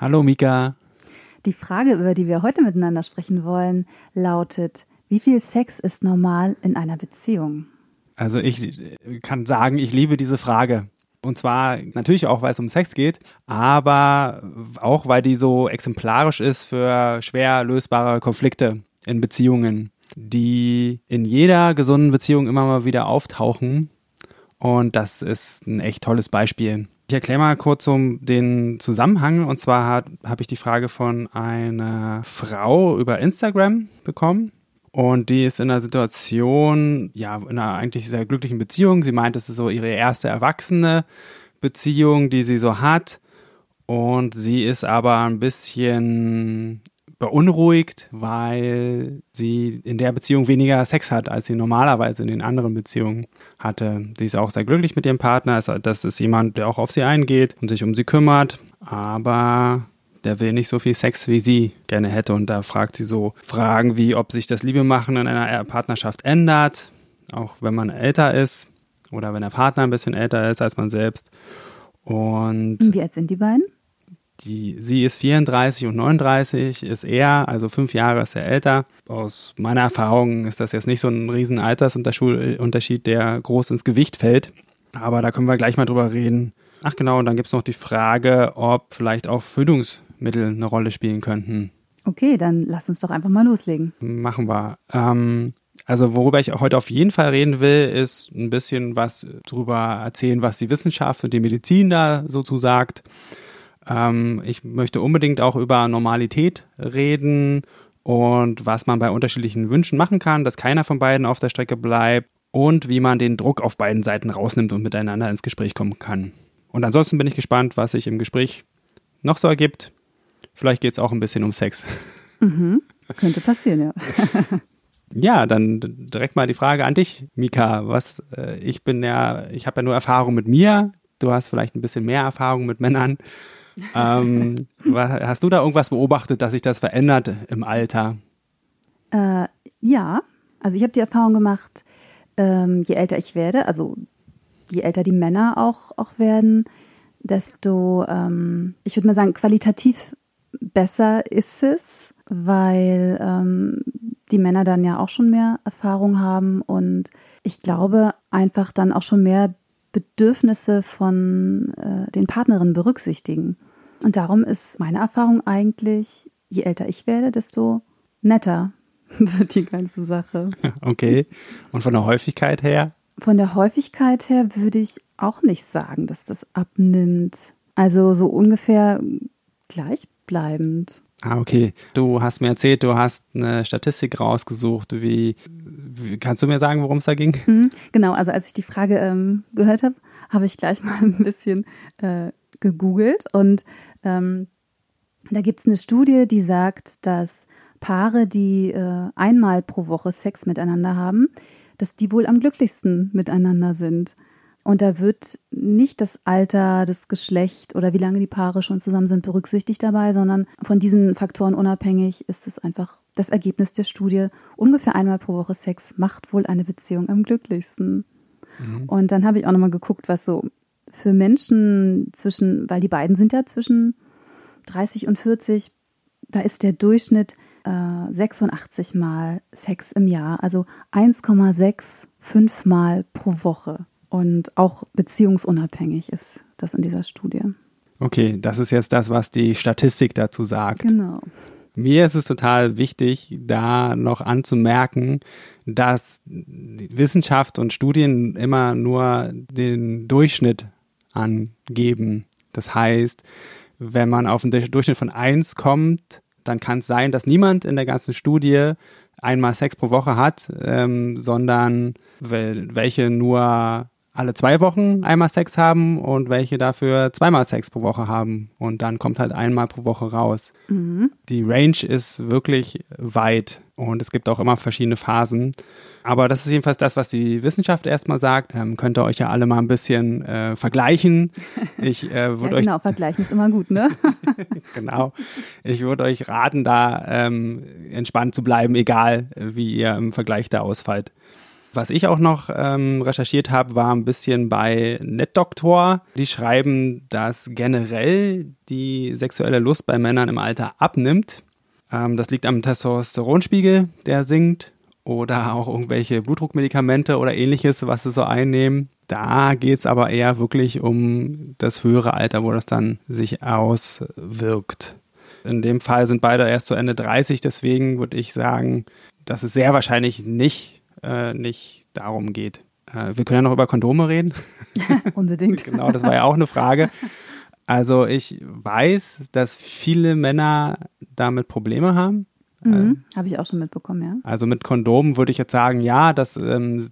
Hallo Mika. Die Frage, über die wir heute miteinander sprechen wollen, lautet, wie viel Sex ist normal in einer Beziehung? Also ich kann sagen, ich liebe diese Frage. Und zwar natürlich auch, weil es um Sex geht, aber auch, weil die so exemplarisch ist für schwer lösbare Konflikte in Beziehungen, die in jeder gesunden Beziehung immer mal wieder auftauchen. Und das ist ein echt tolles Beispiel. Ich erkläre mal kurz um den Zusammenhang. Und zwar habe ich die Frage von einer Frau über Instagram bekommen. Und die ist in einer Situation, ja, in einer eigentlich sehr glücklichen Beziehung. Sie meint, es ist so ihre erste erwachsene Beziehung, die sie so hat. Und sie ist aber ein bisschen beunruhigt, weil sie in der Beziehung weniger Sex hat, als sie normalerweise in den anderen Beziehungen hatte. Sie ist auch sehr glücklich mit ihrem Partner. Das ist jemand, der auch auf sie eingeht und sich um sie kümmert. Aber der will nicht so viel Sex, wie sie gerne hätte. Und da fragt sie so Fragen wie, ob sich das Liebemachen in einer Partnerschaft ändert, auch wenn man älter ist oder wenn der Partner ein bisschen älter ist als man selbst. Und wie alt sind die beiden? Die, sie ist 34 und 39, ist er, also fünf Jahre ist er älter. Aus meiner Erfahrung ist das jetzt nicht so ein riesen Altersunterschied, der groß ins Gewicht fällt. Aber da können wir gleich mal drüber reden. Ach genau, und dann gibt es noch die Frage, ob vielleicht auch Fötungsmittel eine Rolle spielen könnten. Okay, dann lass uns doch einfach mal loslegen. Machen wir. Ähm, also worüber ich heute auf jeden Fall reden will, ist ein bisschen was darüber erzählen, was die Wissenschaft und die Medizin da so zu sagt. Ähm, ich möchte unbedingt auch über Normalität reden und was man bei unterschiedlichen Wünschen machen kann, dass keiner von beiden auf der Strecke bleibt und wie man den Druck auf beiden Seiten rausnimmt und miteinander ins Gespräch kommen kann. Und ansonsten bin ich gespannt, was sich im Gespräch noch so ergibt. Vielleicht geht es auch ein bisschen um Sex. Mhm. Könnte passieren, ja. ja, dann direkt mal die Frage an dich, Mika. Was, äh, ich bin ja, ich habe ja nur Erfahrung mit mir. Du hast vielleicht ein bisschen mehr Erfahrung mit Männern. Ähm, hast du da irgendwas beobachtet, dass sich das verändert im Alter? Äh, ja, also ich habe die Erfahrung gemacht, ähm, je älter ich werde, also je älter die Männer auch, auch werden, desto, ähm, ich würde mal sagen, qualitativ besser ist es, weil ähm, die Männer dann ja auch schon mehr Erfahrung haben und ich glaube einfach dann auch schon mehr Bedürfnisse von äh, den Partnerinnen berücksichtigen. Und darum ist meine Erfahrung eigentlich, je älter ich werde, desto netter wird die ganze Sache. Okay. Und von der Häufigkeit her? Von der Häufigkeit her würde ich auch nicht sagen, dass das abnimmt. Also so ungefähr gleichbleibend. Ah, okay. Du hast mir erzählt, du hast eine Statistik rausgesucht. Wie, wie kannst du mir sagen, worum es da ging? Mhm, genau, also als ich die Frage ähm, gehört habe, habe ich gleich mal ein bisschen äh, gegoogelt und ähm, da gibt es eine Studie, die sagt, dass Paare, die äh, einmal pro Woche Sex miteinander haben, dass die wohl am glücklichsten miteinander sind. Und da wird nicht das Alter, das Geschlecht oder wie lange die Paare schon zusammen sind berücksichtigt dabei, sondern von diesen Faktoren unabhängig ist es einfach das Ergebnis der Studie. Ungefähr einmal pro Woche Sex macht wohl eine Beziehung am glücklichsten. Mhm. Und dann habe ich auch nochmal geguckt, was so für Menschen zwischen, weil die beiden sind ja zwischen 30 und 40, da ist der Durchschnitt äh, 86 Mal Sex im Jahr, also 1,65 Mal pro Woche. Und auch beziehungsunabhängig ist das in dieser Studie. Okay, das ist jetzt das, was die Statistik dazu sagt. Genau. Mir ist es total wichtig, da noch anzumerken, dass Wissenschaft und Studien immer nur den Durchschnitt angeben. Das heißt, wenn man auf einen Durchschnitt von 1 kommt, dann kann es sein, dass niemand in der ganzen Studie einmal Sex pro Woche hat, ähm, sondern welche nur alle zwei Wochen einmal Sex haben und welche dafür zweimal Sex pro Woche haben. Und dann kommt halt einmal pro Woche raus. Mhm. Die Range ist wirklich weit und es gibt auch immer verschiedene Phasen. Aber das ist jedenfalls das, was die Wissenschaft erstmal sagt. Ähm, könnt ihr euch ja alle mal ein bisschen äh, vergleichen. Ich äh, würde ja, genau, euch vergleichen ist immer gut, ne? genau. Ich würde euch raten, da ähm, entspannt zu bleiben, egal wie ihr im Vergleich da ausfallt. Was ich auch noch ähm, recherchiert habe, war ein bisschen bei NetDoktor. Die schreiben, dass generell die sexuelle Lust bei Männern im Alter abnimmt. Ähm, das liegt am Testosteronspiegel, der sinkt. Oder auch irgendwelche Blutdruckmedikamente oder ähnliches, was sie so einnehmen. Da geht es aber eher wirklich um das höhere Alter, wo das dann sich auswirkt. In dem Fall sind beide erst zu Ende 30, deswegen würde ich sagen, dass es sehr wahrscheinlich nicht äh, nicht darum geht. Äh, wir können ja noch über Kondome reden. Unbedingt. genau, das war ja auch eine Frage. Also ich weiß, dass viele Männer damit Probleme haben. Mhm, äh, Habe ich auch schon mitbekommen, ja. Also mit Kondomen würde ich jetzt sagen, ja, das ähm,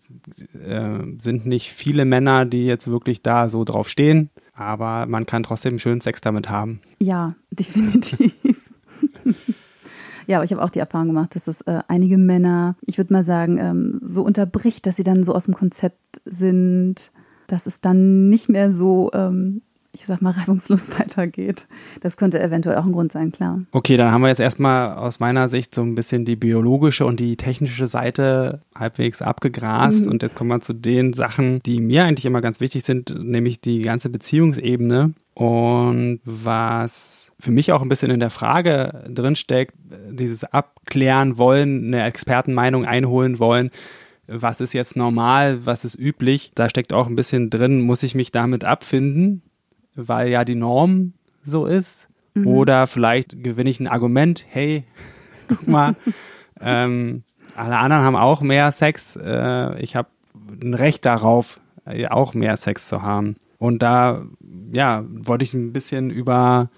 äh, sind nicht viele Männer, die jetzt wirklich da so drauf stehen, aber man kann trotzdem schön Sex damit haben. Ja, definitiv. Ja, aber ich habe auch die Erfahrung gemacht, dass es äh, einige Männer, ich würde mal sagen, ähm, so unterbricht, dass sie dann so aus dem Konzept sind, dass es dann nicht mehr so, ähm, ich sag mal, reibungslos weitergeht. Das könnte eventuell auch ein Grund sein, klar. Okay, dann haben wir jetzt erstmal aus meiner Sicht so ein bisschen die biologische und die technische Seite halbwegs abgegrast. Mhm. Und jetzt kommen wir zu den Sachen, die mir eigentlich immer ganz wichtig sind, nämlich die ganze Beziehungsebene. Und was für mich auch ein bisschen in der Frage drinsteckt, dieses Abklären wollen, eine Expertenmeinung einholen wollen, was ist jetzt normal, was ist üblich. Da steckt auch ein bisschen drin, muss ich mich damit abfinden, weil ja die Norm so ist. Mhm. Oder vielleicht gewinne ich ein Argument, hey, guck mal, ähm, alle anderen haben auch mehr Sex, äh, ich habe ein Recht darauf, auch mehr Sex zu haben. Und da, ja, wollte ich ein bisschen über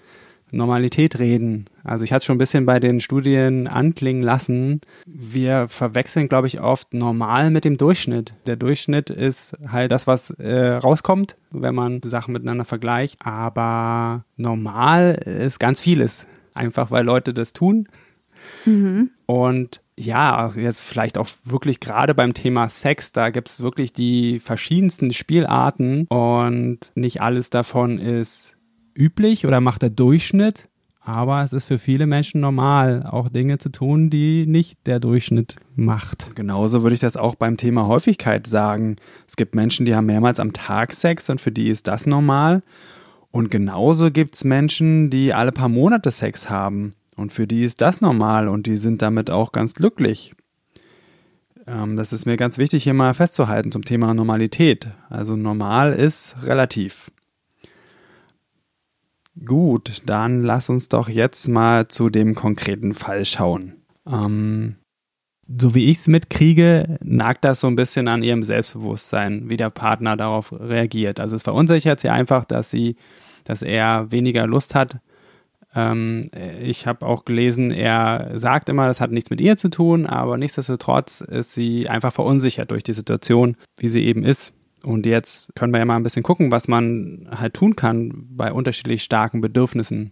Normalität reden. Also ich hatte es schon ein bisschen bei den Studien anklingen lassen. Wir verwechseln, glaube ich, oft normal mit dem Durchschnitt. Der Durchschnitt ist halt das, was äh, rauskommt, wenn man Sachen miteinander vergleicht. Aber normal ist ganz vieles. Einfach weil Leute das tun. Mhm. Und ja, jetzt vielleicht auch wirklich gerade beim Thema Sex, da gibt es wirklich die verschiedensten Spielarten und nicht alles davon ist üblich oder macht der Durchschnitt, aber es ist für viele Menschen normal, auch Dinge zu tun, die nicht der Durchschnitt macht. Genauso würde ich das auch beim Thema Häufigkeit sagen. Es gibt Menschen, die haben mehrmals am Tag Sex und für die ist das normal. Und genauso gibt es Menschen, die alle paar Monate Sex haben und für die ist das normal und die sind damit auch ganz glücklich. Ähm, das ist mir ganz wichtig hier mal festzuhalten zum Thema Normalität. Also normal ist relativ. Gut, dann lass uns doch jetzt mal zu dem konkreten Fall schauen. Ähm, so wie ich es mitkriege, nagt das so ein bisschen an ihrem Selbstbewusstsein, wie der Partner darauf reagiert. Also es verunsichert sie einfach, dass sie, dass er weniger Lust hat. Ähm, ich habe auch gelesen, er sagt immer, das hat nichts mit ihr zu tun, aber nichtsdestotrotz ist sie einfach verunsichert durch die Situation, wie sie eben ist. Und jetzt können wir ja mal ein bisschen gucken, was man halt tun kann bei unterschiedlich starken Bedürfnissen.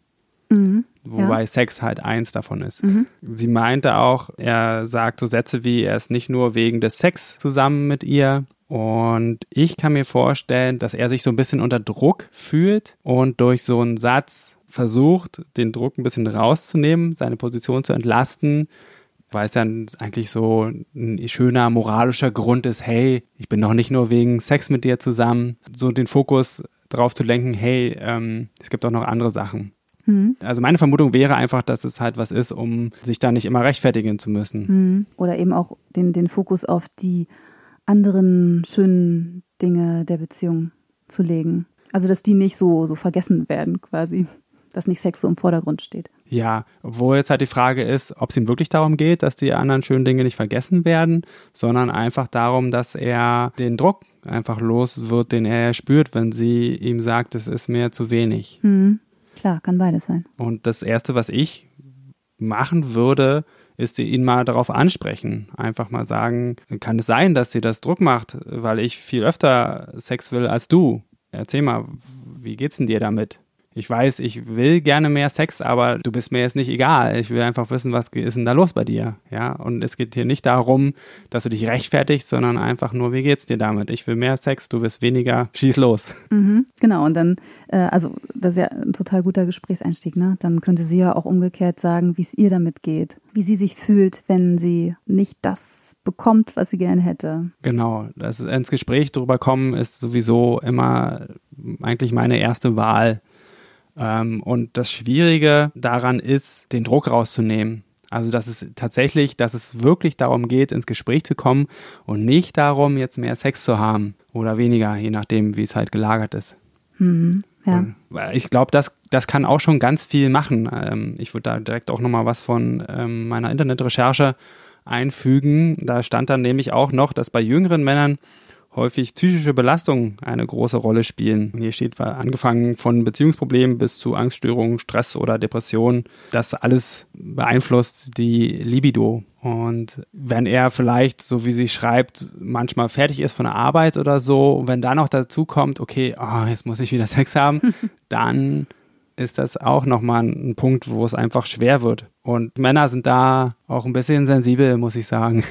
Mhm, Wobei ja. Sex halt eins davon ist. Mhm. Sie meinte auch, er sagt so Sätze wie, er ist nicht nur wegen des Sex zusammen mit ihr. Und ich kann mir vorstellen, dass er sich so ein bisschen unter Druck fühlt und durch so einen Satz versucht, den Druck ein bisschen rauszunehmen, seine Position zu entlasten weil es dann eigentlich so ein schöner moralischer Grund ist, hey, ich bin doch nicht nur wegen Sex mit dir zusammen, so den Fokus darauf zu lenken, hey, ähm, es gibt auch noch andere Sachen. Mhm. Also meine Vermutung wäre einfach, dass es halt was ist, um sich da nicht immer rechtfertigen zu müssen. Mhm. Oder eben auch den, den Fokus auf die anderen schönen Dinge der Beziehung zu legen. Also dass die nicht so, so vergessen werden quasi dass nicht Sex so im Vordergrund steht. Ja, obwohl jetzt halt die Frage ist, ob es ihm wirklich darum geht, dass die anderen schönen Dinge nicht vergessen werden, sondern einfach darum, dass er den Druck einfach los wird, den er spürt, wenn sie ihm sagt, es ist mir zu wenig. Mhm. Klar, kann beides sein. Und das Erste, was ich machen würde, ist ihn mal darauf ansprechen. Einfach mal sagen, kann es sein, dass dir das Druck macht, weil ich viel öfter Sex will als du? Erzähl mal, wie geht's denn dir damit? Ich weiß, ich will gerne mehr Sex, aber du bist mir jetzt nicht egal. Ich will einfach wissen, was ist denn da los bei dir? Ja, und es geht hier nicht darum, dass du dich rechtfertigst, sondern einfach nur, wie geht's dir damit? Ich will mehr Sex, du willst weniger, schieß los. Mhm, genau, und dann, äh, also das ist ja ein total guter Gesprächseinstieg, ne? Dann könnte sie ja auch umgekehrt sagen, wie es ihr damit geht, wie sie sich fühlt, wenn sie nicht das bekommt, was sie gerne hätte. Genau, das ins Gespräch drüber kommen ist sowieso immer eigentlich meine erste Wahl und das Schwierige daran ist, den Druck rauszunehmen. Also, dass es tatsächlich, dass es wirklich darum geht, ins Gespräch zu kommen und nicht darum, jetzt mehr Sex zu haben oder weniger, je nachdem, wie es halt gelagert ist. Mhm, ja. Ich glaube, das, das kann auch schon ganz viel machen. Ähm, ich würde da direkt auch nochmal was von ähm, meiner Internetrecherche einfügen. Da stand dann nämlich auch noch, dass bei jüngeren Männern häufig psychische Belastungen eine große Rolle spielen. Hier steht angefangen von Beziehungsproblemen bis zu Angststörungen, Stress oder Depressionen. Das alles beeinflusst die Libido. Und wenn er vielleicht, so wie sie schreibt, manchmal fertig ist von der Arbeit oder so, wenn dann noch dazu kommt, okay, oh, jetzt muss ich wieder Sex haben, dann ist das auch nochmal ein Punkt, wo es einfach schwer wird. Und Männer sind da auch ein bisschen sensibel, muss ich sagen.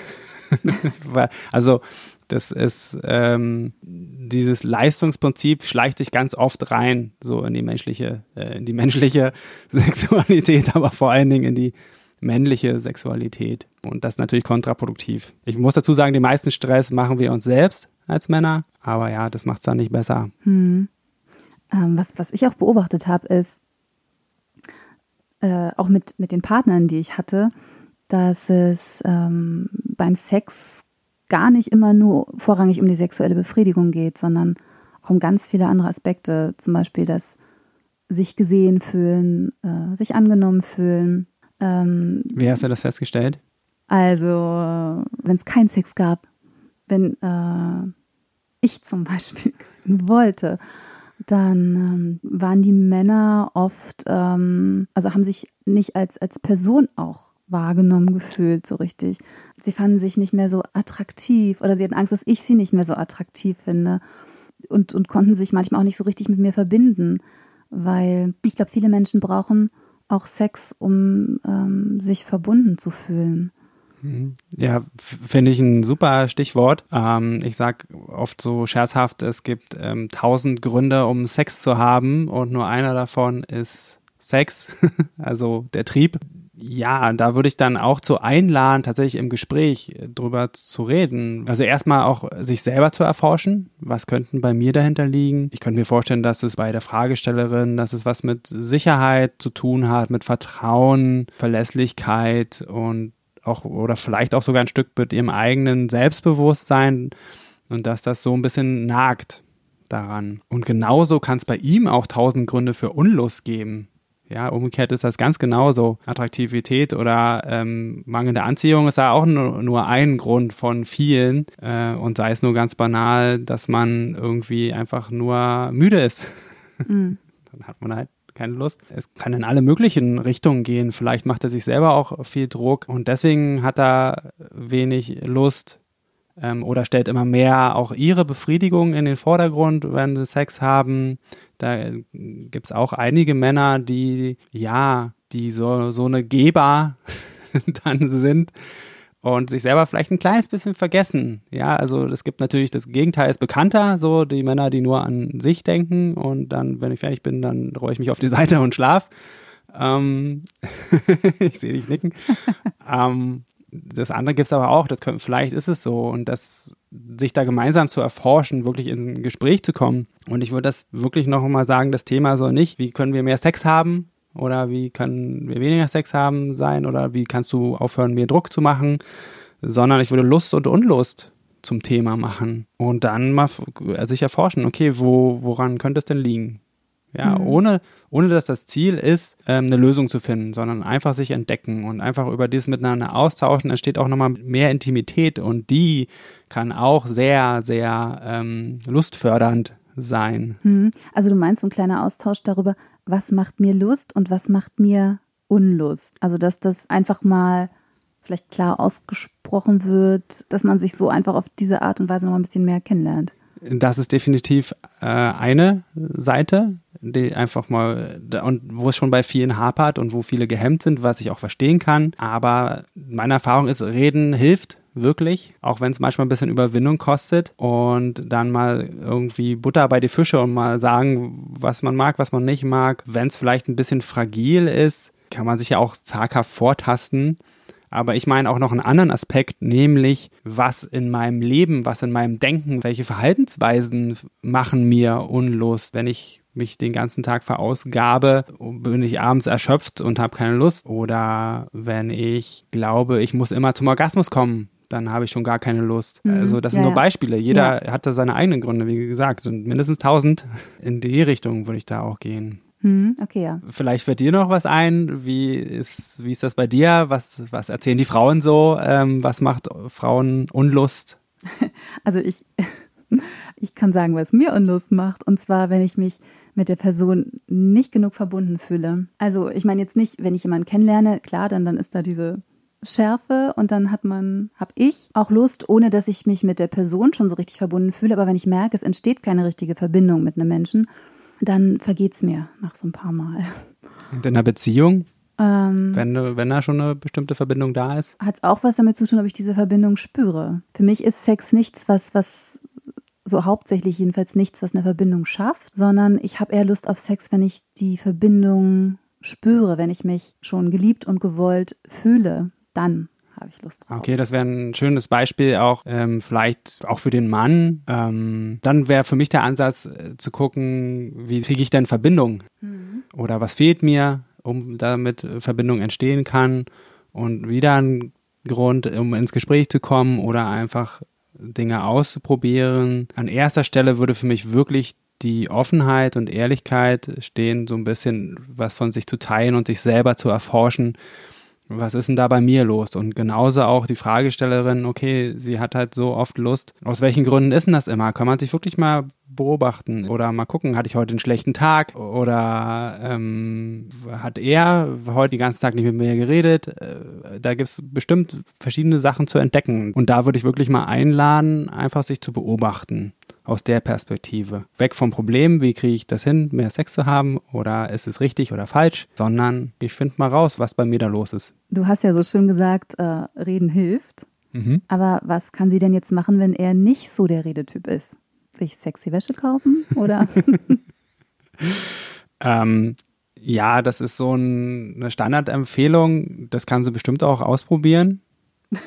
also das ist ähm, dieses Leistungsprinzip schleicht sich ganz oft rein, so in die menschliche, äh, in die menschliche Sexualität, aber vor allen Dingen in die männliche Sexualität. Und das ist natürlich kontraproduktiv. Ich muss dazu sagen, den meisten Stress machen wir uns selbst als Männer, aber ja, das macht es dann nicht besser. Hm. Ähm, was, was ich auch beobachtet habe, ist, äh, auch mit, mit den Partnern, die ich hatte, dass es ähm, beim Sex gar nicht immer nur vorrangig um die sexuelle Befriedigung geht, sondern auch um ganz viele andere Aspekte, zum Beispiel das sich gesehen fühlen, äh, sich angenommen fühlen. Ähm, Wie hast du das festgestellt? Also, wenn es keinen Sex gab, wenn äh, ich zum Beispiel wollte, dann ähm, waren die Männer oft, ähm, also haben sich nicht als, als Person auch wahrgenommen gefühlt, so richtig. Sie fanden sich nicht mehr so attraktiv oder sie hatten Angst, dass ich sie nicht mehr so attraktiv finde und, und konnten sich manchmal auch nicht so richtig mit mir verbinden, weil ich glaube, viele Menschen brauchen auch Sex, um ähm, sich verbunden zu fühlen. Mhm. Ja, finde ich ein super Stichwort. Ähm, ich sag oft so scherzhaft, es gibt ähm, tausend Gründe, um Sex zu haben und nur einer davon ist Sex, also der Trieb ja, da würde ich dann auch zu einladen, tatsächlich im Gespräch äh, drüber zu reden. Also erstmal auch sich selber zu erforschen. Was könnten bei mir dahinter liegen? Ich könnte mir vorstellen, dass es bei der Fragestellerin, dass es was mit Sicherheit zu tun hat, mit Vertrauen, Verlässlichkeit und auch, oder vielleicht auch sogar ein Stück mit ihrem eigenen Selbstbewusstsein und dass das so ein bisschen nagt daran. Und genauso kann es bei ihm auch tausend Gründe für Unlust geben. Ja, umgekehrt ist das ganz genauso. Attraktivität oder ähm, mangelnde Anziehung ist da auch nur, nur ein Grund von vielen. Äh, und sei es nur ganz banal, dass man irgendwie einfach nur müde ist. Mhm. Dann hat man halt keine Lust. Es kann in alle möglichen Richtungen gehen. Vielleicht macht er sich selber auch viel Druck und deswegen hat er wenig Lust ähm, oder stellt immer mehr auch ihre Befriedigung in den Vordergrund, wenn sie Sex haben. Da gibt es auch einige Männer, die, ja, die so, so eine Geber dann sind und sich selber vielleicht ein kleines bisschen vergessen. Ja, also es gibt natürlich, das Gegenteil ist bekannter, so die Männer, die nur an sich denken und dann, wenn ich fertig bin, dann rolle ich mich auf die Seite und schlaf. Ähm, ich sehe dich nicken. ähm, das andere gibt es aber auch, das können, vielleicht ist es so und das sich da gemeinsam zu erforschen, wirklich in ein Gespräch zu kommen. Und ich würde das wirklich noch mal sagen, das Thema soll nicht, wie können wir mehr Sex haben oder wie können wir weniger Sex haben sein oder wie kannst du aufhören, mir Druck zu machen, sondern ich würde Lust und Unlust zum Thema machen und dann mal sich erforschen, okay, wo, woran könnte es denn liegen? Ja, mhm. ohne, ohne dass das Ziel ist, ähm, eine Lösung zu finden, sondern einfach sich entdecken und einfach über dieses Miteinander austauschen, entsteht auch nochmal mehr Intimität und die kann auch sehr, sehr ähm, lustfördernd sein. Mhm. Also du meinst so ein kleiner Austausch darüber, was macht mir Lust und was macht mir Unlust? Also dass das einfach mal vielleicht klar ausgesprochen wird, dass man sich so einfach auf diese Art und Weise noch ein bisschen mehr kennenlernt. Das ist definitiv äh, eine Seite, die einfach mal und wo es schon bei vielen hapert und wo viele gehemmt sind, was ich auch verstehen kann. Aber meine Erfahrung ist, Reden hilft wirklich, auch wenn es manchmal ein bisschen Überwindung kostet und dann mal irgendwie Butter bei die Fische und mal sagen, was man mag, was man nicht mag. Wenn es vielleicht ein bisschen fragil ist, kann man sich ja auch zaghaft vortasten. Aber ich meine auch noch einen anderen Aspekt, nämlich was in meinem Leben, was in meinem Denken, welche Verhaltensweisen machen mir Unlust, wenn ich mich den ganzen Tag verausgabe, bin ich abends erschöpft und habe keine Lust. Oder wenn ich glaube, ich muss immer zum Orgasmus kommen, dann habe ich schon gar keine Lust. Mhm. Also das sind ja, nur Beispiele. Jeder ja. hat da seine eigenen Gründe, wie gesagt. sind mindestens tausend. In die Richtung würde ich da auch gehen. Mhm, okay, ja. Vielleicht fällt dir noch was ein. Wie ist, wie ist das bei dir? Was, was erzählen die Frauen so? Ähm, was macht Frauen Unlust? Also ich, ich kann sagen, was mir Unlust macht. Und zwar, wenn ich mich mit der Person nicht genug verbunden fühle. Also ich meine jetzt nicht, wenn ich jemanden kennenlerne, klar, dann, dann ist da diese Schärfe und dann hat man, habe ich auch Lust, ohne dass ich mich mit der Person schon so richtig verbunden fühle. Aber wenn ich merke, es entsteht keine richtige Verbindung mit einem Menschen, dann vergeht es mir nach so ein paar Mal. Und in einer Beziehung? Ähm, wenn, wenn da schon eine bestimmte Verbindung da ist? Hat es auch was damit zu tun, ob ich diese Verbindung spüre. Für mich ist Sex nichts, was, was so hauptsächlich jedenfalls nichts, was eine Verbindung schafft, sondern ich habe eher Lust auf Sex, wenn ich die Verbindung spüre, wenn ich mich schon geliebt und gewollt fühle dann habe ich Lust drauf. Okay, das wäre ein schönes Beispiel auch ähm, vielleicht auch für den Mann. Ähm, dann wäre für mich der Ansatz äh, zu gucken, wie kriege ich denn Verbindung mhm. oder was fehlt mir, um damit Verbindung entstehen kann und wieder ein Grund, um ins Gespräch zu kommen oder einfach Dinge auszuprobieren. An erster Stelle würde für mich wirklich die Offenheit und Ehrlichkeit stehen, so ein bisschen was von sich zu teilen und sich selber zu erforschen was ist denn da bei mir los? Und genauso auch die Fragestellerin, okay, sie hat halt so oft Lust. Aus welchen Gründen ist denn das immer? Kann man sich wirklich mal beobachten oder mal gucken, hatte ich heute einen schlechten Tag oder ähm, hat er heute den ganzen Tag nicht mit mir geredet? Äh, da gibt es bestimmt verschiedene Sachen zu entdecken. Und da würde ich wirklich mal einladen, einfach sich zu beobachten aus der Perspektive. Weg vom Problem, wie kriege ich das hin, mehr Sex zu haben oder ist es richtig oder falsch, sondern ich finde mal raus, was bei mir da los ist. Du hast ja so schön gesagt, äh, reden hilft. Mhm. Aber was kann sie denn jetzt machen, wenn er nicht so der Redetyp ist? Sich sexy Wäsche kaufen oder? ähm, ja, das ist so ein, eine Standardempfehlung. Das kann sie bestimmt auch ausprobieren.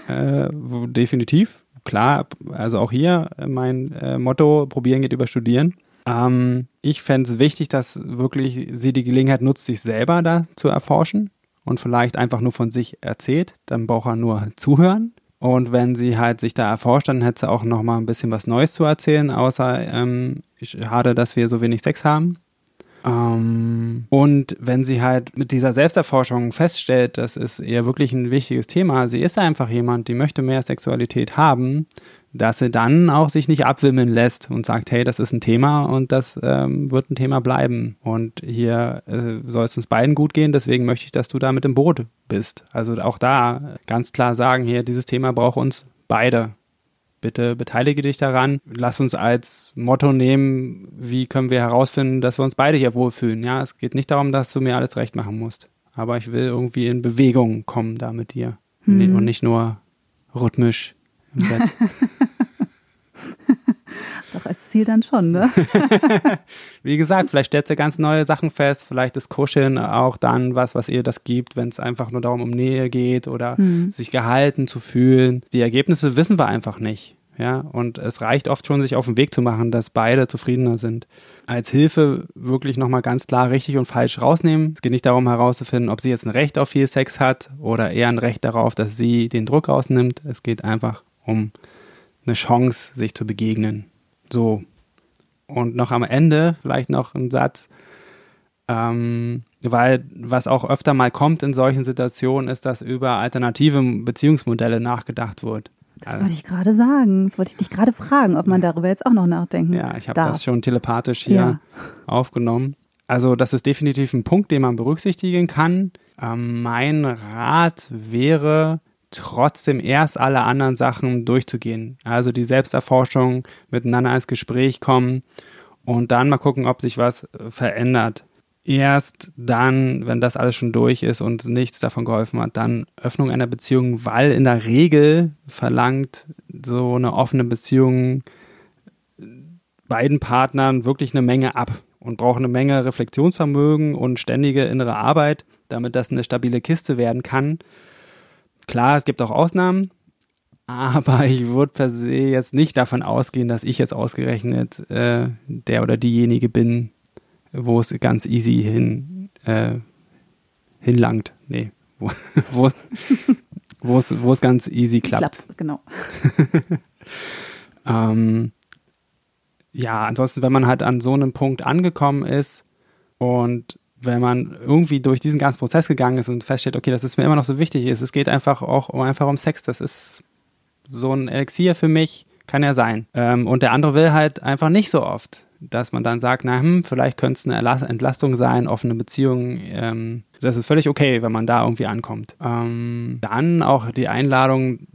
äh, definitiv klar, also auch hier mein äh, Motto, probieren geht über studieren. Ähm, ich fände es wichtig, dass wirklich sie die Gelegenheit nutzt, sich selber da zu erforschen und vielleicht einfach nur von sich erzählt. Dann braucht er nur zuhören. Und wenn sie halt sich da erforscht, dann hätte sie auch noch mal ein bisschen was Neues zu erzählen, außer ähm, schade, dass wir so wenig Sex haben. Ähm, und wenn sie halt mit dieser Selbsterforschung feststellt, das ist ihr wirklich ein wichtiges Thema, sie ist einfach jemand, die möchte mehr Sexualität haben, dass sie dann auch sich nicht abwimmeln lässt und sagt, hey, das ist ein Thema und das ähm, wird ein Thema bleiben. Und hier äh, soll es uns beiden gut gehen, deswegen möchte ich, dass du da mit im Boot bist. Also auch da ganz klar sagen, hier, dieses Thema braucht uns beide bitte beteilige dich daran. Lass uns als Motto nehmen, wie können wir herausfinden, dass wir uns beide hier wohlfühlen. Ja, es geht nicht darum, dass du mir alles recht machen musst. Aber ich will irgendwie in Bewegung kommen da mit dir. Hm. Und nicht nur rhythmisch im Bett. Doch als Ziel dann schon, ne? Wie gesagt, vielleicht stellt sie ganz neue Sachen fest, vielleicht ist Kuscheln auch dann was, was ihr das gibt, wenn es einfach nur darum um Nähe geht oder mhm. sich gehalten zu fühlen. Die Ergebnisse wissen wir einfach nicht. Ja, und es reicht oft schon, sich auf den Weg zu machen, dass beide zufriedener sind. Als Hilfe wirklich nochmal ganz klar richtig und falsch rausnehmen. Es geht nicht darum herauszufinden, ob sie jetzt ein Recht auf viel Sex hat oder eher ein Recht darauf, dass sie den Druck rausnimmt. Es geht einfach um eine Chance, sich zu begegnen. So. Und noch am Ende vielleicht noch ein Satz, ähm, weil was auch öfter mal kommt in solchen Situationen, ist, dass über alternative Beziehungsmodelle nachgedacht wird. Das wollte ich gerade sagen. Das wollte ich dich gerade fragen, ob man darüber jetzt auch noch nachdenken Ja, ich habe das schon telepathisch hier ja. aufgenommen. Also das ist definitiv ein Punkt, den man berücksichtigen kann. Ähm, mein Rat wäre, trotzdem erst alle anderen Sachen durchzugehen. Also die Selbsterforschung, miteinander ins Gespräch kommen und dann mal gucken, ob sich was verändert. Erst dann, wenn das alles schon durch ist und nichts davon geholfen hat, dann Öffnung einer Beziehung, weil in der Regel verlangt so eine offene Beziehung beiden Partnern wirklich eine Menge ab und braucht eine Menge Reflexionsvermögen und ständige innere Arbeit, damit das eine stabile Kiste werden kann. Klar, es gibt auch Ausnahmen, aber ich würde per se jetzt nicht davon ausgehen, dass ich jetzt ausgerechnet äh, der oder diejenige bin, wo es ganz easy hin äh, hinlangt. Nee, wo, wo, wo, es, wo es ganz easy klappt. Klappt, genau. ähm, ja, ansonsten, wenn man halt an so einem Punkt angekommen ist und wenn man irgendwie durch diesen ganzen Prozess gegangen ist und feststellt, okay, das ist mir immer noch so wichtig ist, es geht einfach auch um, einfach um Sex, das ist so ein Elixier für mich, kann ja sein. Ähm, und der andere will halt einfach nicht so oft, dass man dann sagt, na hm, vielleicht könnte es eine Entlastung sein, offene Beziehungen. Ähm, das ist völlig okay, wenn man da irgendwie ankommt. Ähm, dann auch die Einladung,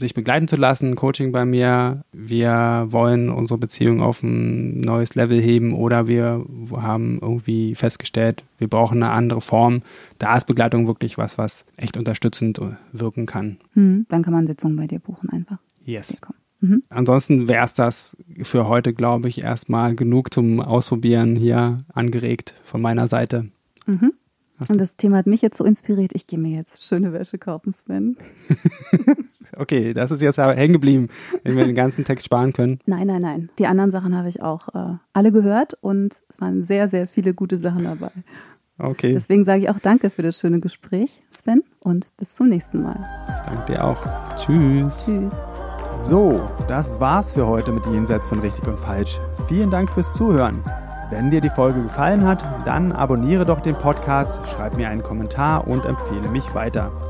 sich begleiten zu lassen, Coaching bei mir. Wir wollen unsere Beziehung auf ein neues Level heben oder wir haben irgendwie festgestellt, wir brauchen eine andere Form. Da ist Begleitung wirklich was, was echt unterstützend wirken kann. Hm, dann kann man Sitzungen bei dir buchen einfach. Yes. Mhm. Ansonsten wäre es das für heute, glaube ich, erstmal genug zum Ausprobieren hier angeregt von meiner Seite. Mhm. Und das Thema hat mich jetzt so inspiriert. Ich gehe mir jetzt schöne Wäsche kaufen, Sven. okay, das ist jetzt aber hängen geblieben, wenn wir den ganzen Text sparen können. Nein, nein, nein. Die anderen Sachen habe ich auch äh, alle gehört und es waren sehr, sehr viele gute Sachen dabei. Okay. Deswegen sage ich auch danke für das schöne Gespräch, Sven, und bis zum nächsten Mal. Ich danke dir auch. Tschüss. Tschüss. So, das war's für heute mit Jenseits von Richtig und Falsch. Vielen Dank fürs Zuhören. Wenn dir die Folge gefallen hat, dann abonniere doch den Podcast, schreib mir einen Kommentar und empfehle mich weiter.